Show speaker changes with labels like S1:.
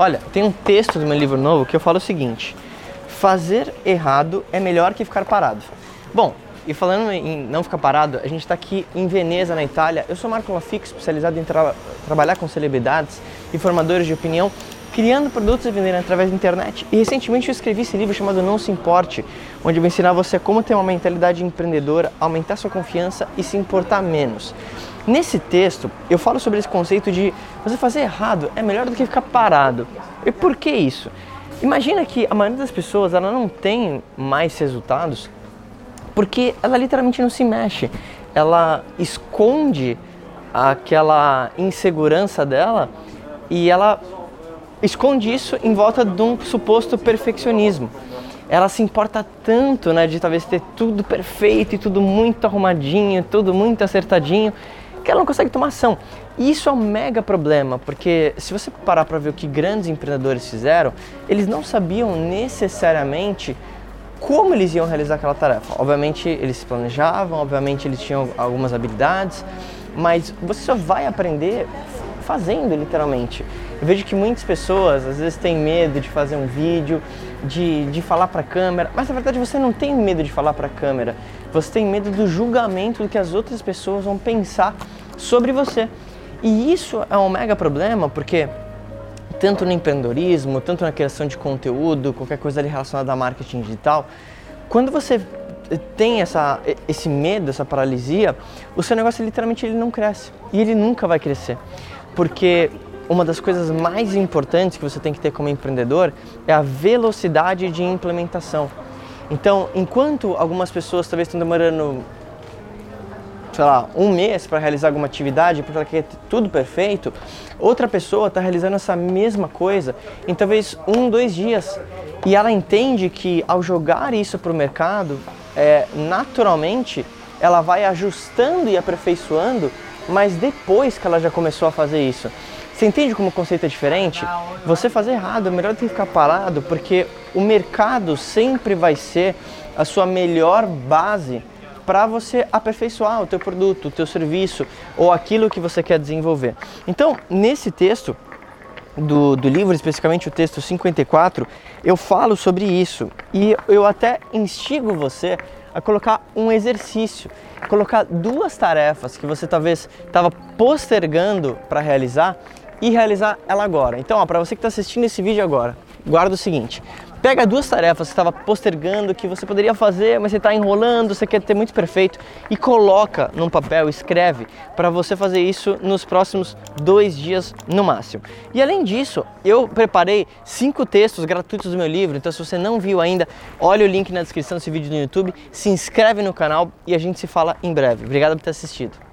S1: Olha, tem um texto do meu livro novo que eu falo o seguinte: fazer errado é melhor que ficar parado. Bom, e falando em não ficar parado, a gente está aqui em Veneza, na Itália. Eu sou Marco Lafico, especializado em tra trabalhar com celebridades e formadores de opinião, criando produtos e vendendo através da internet. E recentemente eu escrevi esse livro chamado Não Se Importe, onde eu vou ensinar você como ter uma mentalidade empreendedora, aumentar sua confiança e se importar menos. Nesse texto, eu falo sobre esse conceito de você fazer errado é melhor do que ficar parado. E por que isso? Imagina que a maioria das pessoas ela não tem mais resultados porque ela literalmente não se mexe. Ela esconde aquela insegurança dela e ela esconde isso em volta de um suposto perfeccionismo. Ela se importa tanto, né, de talvez ter tudo perfeito e tudo muito arrumadinho, tudo muito acertadinho, que ela não consegue tomar ação. E isso é um mega problema, porque se você parar para ver o que grandes empreendedores fizeram, eles não sabiam necessariamente como eles iam realizar aquela tarefa. Obviamente eles se planejavam, obviamente eles tinham algumas habilidades, mas você só vai aprender fazendo literalmente. Eu vejo que muitas pessoas às vezes têm medo de fazer um vídeo, de, de falar para a câmera, mas na verdade você não tem medo de falar para a câmera, você tem medo do julgamento do que as outras pessoas vão pensar sobre você. E isso é um mega problema porque tanto no empreendedorismo, tanto na criação de conteúdo, qualquer coisa relacionada a marketing digital, quando você tem essa, esse medo, essa paralisia, o seu negócio literalmente ele não cresce e ele nunca vai crescer, porque uma das coisas mais importantes que você tem que ter como empreendedor é a velocidade de implementação. Então, enquanto algumas pessoas talvez estão demorando, sei lá, um mês para realizar alguma atividade, porque ela quer tudo perfeito, outra pessoa está realizando essa mesma coisa em talvez um, dois dias. E ela entende que ao jogar isso para o mercado, é, naturalmente ela vai ajustando e aperfeiçoando, mas depois que ela já começou a fazer isso. Você entende como o conceito é diferente? Você fazer errado é melhor do que ficar parado, porque o mercado sempre vai ser a sua melhor base para você aperfeiçoar o teu produto, o teu serviço ou aquilo que você quer desenvolver. Então, nesse texto do, do livro, especificamente o texto 54, eu falo sobre isso e eu até instigo você a colocar um exercício, colocar duas tarefas que você talvez estava postergando para realizar e realizar ela agora. Então, para você que está assistindo esse vídeo agora, guarda o seguinte: pega duas tarefas que estava postergando, que você poderia fazer, mas você está enrolando, você quer ter muito perfeito, e coloca num papel, escreve, para você fazer isso nos próximos dois dias no máximo. E além disso, eu preparei cinco textos gratuitos do meu livro, então se você não viu ainda, olha o link na descrição desse vídeo no YouTube, se inscreve no canal e a gente se fala em breve. Obrigado por ter assistido.